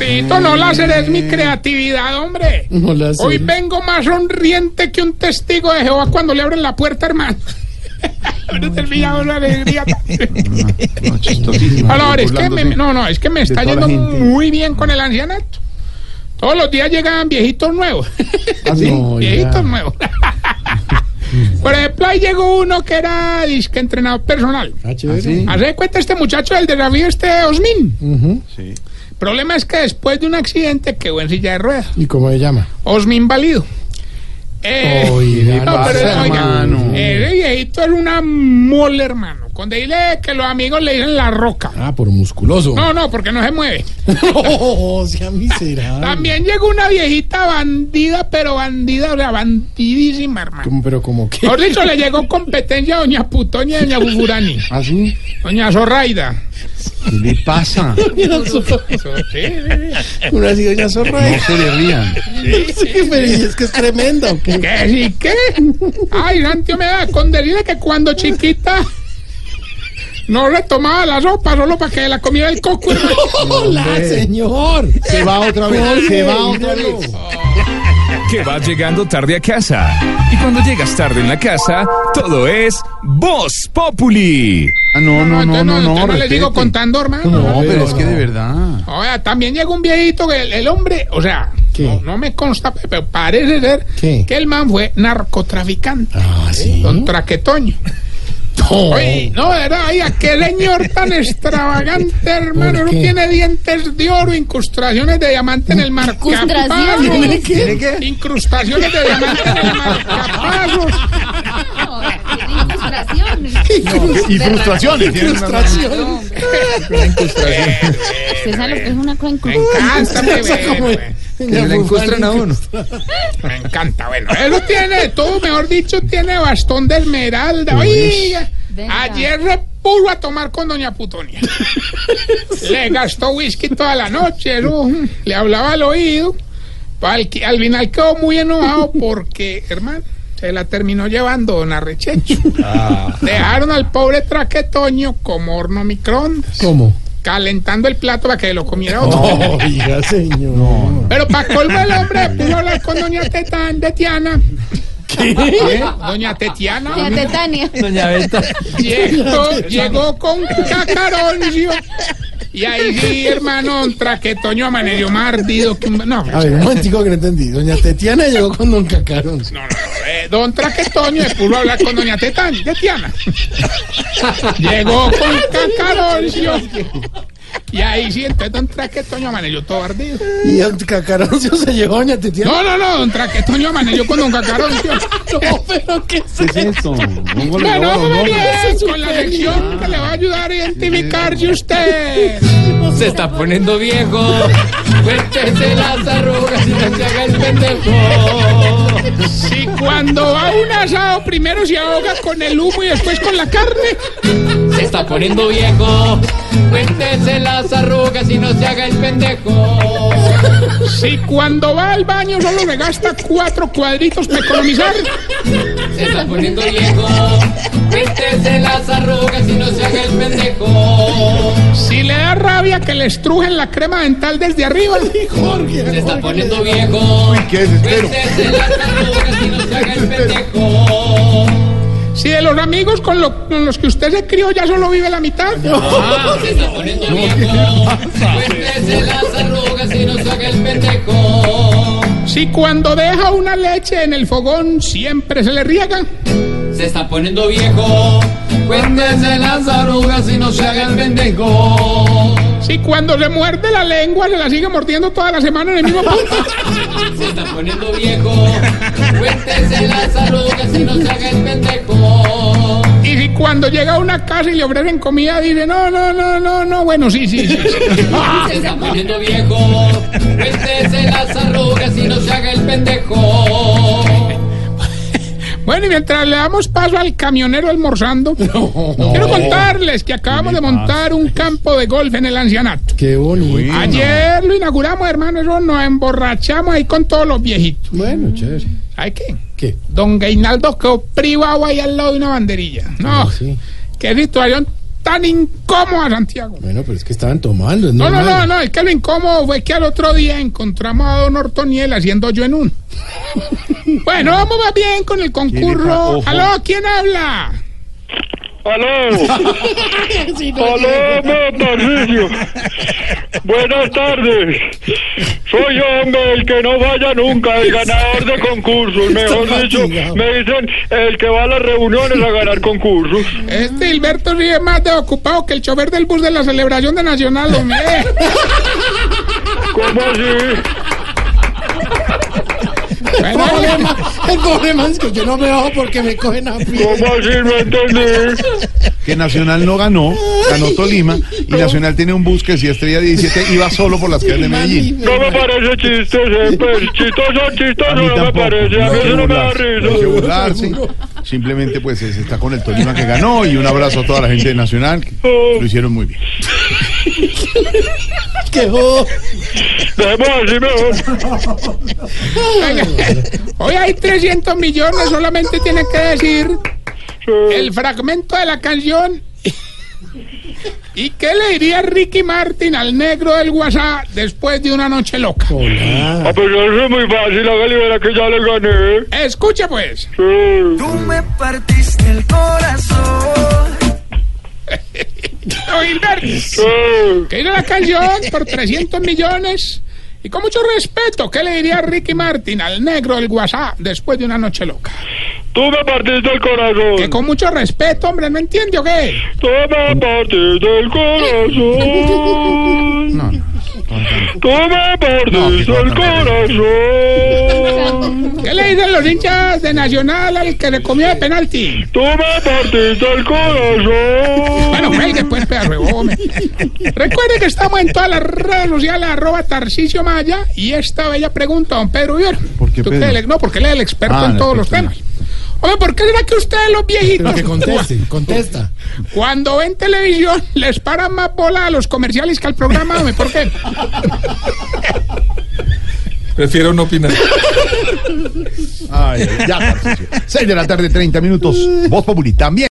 Ahorita no láser es mi creatividad, hombre. No láser. Hoy vengo más sonriente que un testigo de Jehová cuando le abren la puerta, hermano. No terminamos la alegría. No, chistosísimo. No, no, es que me, no, no, es que me está yendo muy bien con el ancianato. Todos los días llegan viejitos nuevos. ¿Ah, sí? No, viejitos ya. nuevos. Por ejemplo, ahí llegó uno que era disque entrenador personal. Ah, chévere. ¿Ah, sí? Hace de cuenta este muchacho del desafío, este Osmin. Sí. Problema es que después de un accidente quedó en silla de ruedas. ¿Y cómo se llama? Osmin válido. Eh, Oiga, no, pero oiga, ese viejito es una mole, hermano. Cuando dile que los amigos le dicen la roca. Ah, por musculoso. No, no, porque no se mueve. No, sea miserable. También llegó una viejita bandida, pero bandida, o sea, bandidísima, hermano. ¿Cómo, pero como que. Por dicho, le llegó competencia a doña Putoña y doña Bufurani. ¿Ah, sí? Doña Zorraida. ¿Qué le pasa? Eso, sí, sí, sí. Una así, doña Zorra. No se le rían. Sí, pero ¿y es que es tremenda, ¿o qué? ¿Qué sí qué? Ay, Santio me da con decirle que cuando chiquita no le tomaba la sopa solo para que la comiera el coco. Hola, señor. Se va otra vez. Se va otra vez. que vas llegando tarde a casa. Y cuando llegas tarde en la casa, todo es Voz Populi. Ah, no, no, no, no, no. no les digo contando, hermano. No, pero es que de verdad. Oiga, también llega un viejito que el, el hombre, o sea, ¿Qué? no, no me consta, pero parece ser ¿Qué? que el man fue narcotraficante. Ah, sí. Don Traquetoño. Oye, no, verdad, oiga, qué señor tan extravagante, hermano. ¿Por No tiene dientes de oro, incrustaciones de diamante en el marcapasos. ¿Tiene qué? ¿Tiene qué? Incrustaciones de diamante en el marcapasos. Y frustraciones. tiene Frustración. Usted sabe lo que es una cuenca. encanta, me, me- Que le encustran a uno. me encanta. Bueno, eso tiene de todo, mejor dicho, tiene bastón de esmeralda. Oiga, Venga. ayer se puso a tomar con doña Putonia. Le gastó whisky toda la noche, eso, le hablaba al oído. Al, que- al final quedó muy enojado porque, hermano, se la terminó llevando don Arrechecho. Dejaron al pobre traquetoño como horno microondas, ¿Cómo? calentando el plato para que lo comiera otro. Oiga, señor. Pero para colmo el hombre pudo hablar con doña Tetán de Tiana. Doña Tetiana. Doña Tetania. Llegó, llegó con cacaroncio. Y ahí sí, hermano, don Traquetoño amaneció más ardido que un... No, A ver, un momentico que no entendí. Doña Tetiana llegó con Don Cacarón. No, no, no, eh, don Traquetoño se pudo hablar con doña Tetán, de Tiana. Llegó con cacaroncio. Y ahí sí, entonces don Traquetoño amaneció todo ardido. Y Don Cacaroncio se llevó a Doña Tetiana. No, no, no, don Traquetoño amaneció con don cacaroncio. No, pero ¿qué es ¿Qué es? Póngale Bueno, no, eso con la lección que le va a ayudar a identificarse usted. Se está poniendo viejo. Cuéntese las arrugas y no se haga el pendejo. Si cuando va a un asado primero se ahoga con el humo y después con la carne. Se está poniendo viejo. Cuéntese las arrugas y no se haga el pendejo. Si cuando va al baño solo le gasta cuatro cuadritos para economizar. Se está poniendo viejo. Cuéntese las arrugas y no se haga el pendejo. Si le da rabia que le estrujen la crema dental desde arriba. Jorge? Se está poniendo viejo. qué desespero. Cuéntese las arrugas y no se haga el pendejo. Si de los amigos con, lo- con los que usted se crió ya solo vive la mitad. Ah, se está poniendo viejo. Cuéntese las arrugas y no se haga el pendejo. Si cuando deja una leche en el fogón siempre se le riega. Se está poniendo viejo. Cuéntese las arrugas y no se haga el pendejo. Si cuando se muerde la lengua se la sigue mordiendo toda la semana en el mismo punto. Se está poniendo viejo. Cuéntese las arrugas y no se haga el pendejo. Y si cuando llega a una casa y le ofrecen comida dice, no, no, no, no, no, bueno, sí, sí, sí. Se está poniendo viejo. Cuéntese las arrugas y no se haga el pendejo. Bueno, y mientras le damos paso al camionero almorzando, quiero contarles que acabamos de montar un campo de golf en el ancianato. Qué bonito. Ayer lo inauguramos, hermano, eso nos emborrachamos ahí con todos los viejitos. Bueno, chévere. ¿Sabes qué? ¿Qué? Don Gainaldo quedó privado ahí al lado de una banderilla. No, sí? qué situación tan incómoda, Santiago. Bueno, pero es que estaban tomando. es No, no, no, no, es que lo incómodo fue que al otro día encontramos a don Ortoniel haciendo yo en un. Bueno, vamos más bien con el concurso. ¿Aló? ¿Quién habla? Aló, aló, me Tarcisio. Buenas tardes. Soy yo, hombre, el que no vaya nunca, el ganador de concursos. Mejor dicho, me dicen el que va a las reuniones a ganar concursos. Este Hilberto sí es más de ocupado que el chofer del bus de la celebración de Nacional, hombre. ¿Cómo así? El Bueno, problema, el problema es que yo no me bajo porque me cogen a pie. ¿Cómo así? No entendí. Que Nacional no ganó, ganó Tolima y Nacional tiene un bus que si Estrella 17 iba solo por las calles de Medellín. No me parece chiste, eh, pues, chistoso, A chistoso mí no me tampoco. parece. A No mí eso no me da risa. burlarse. Simplemente pues es- está con el Tolima que ganó y un abrazo a toda la gente de Nacional que lo hicieron muy bien. Dejemos así mejor. hoy hay 300 millones, solamente tiene que decir el fragmento de la canción. ¿Y qué le diría Ricky Martin al negro del WhatsApp después de una noche loca? Hola. Ah, pues eso es muy fácil, hágale ver que ya le gané. Escuche pues. Sí. Tú me partiste el corazón. Sí. que hizo la canción por 300 millones. Y con mucho respeto, ¿qué le diría Ricky Martin al negro del WhatsApp después de una noche loca? Tú me partiste el corazón. Que con mucho respeto, hombre, ¿no entiende o qué? Tú me partiste el corazón. No, no. Tú me partiste el corazón. ¿Qué le dicen los hinchas de Nacional al que le comió de penalti? Tú me partiste el corazón. Bueno, cuelgue pues, pedazo de hombre. Recuerde que estamos en todas las redes sociales, arroba Tarcicio Maya, y esta bella pregunta, don Pedro Viver. ¿Por qué, Pedro? no, porque él es el experto Ah, en todos los experto. temas. Hombre, ¿por qué será que ustedes los viejitos, Pero que conteste, contesta. cuando ven televisión, les paran más bola a los comerciales que al programa? Hombre, ¿Por qué? Prefiero no opinar. Ay, ya, Tarcisio. 6 de la tarde, 30 minutos. Voz Populi también.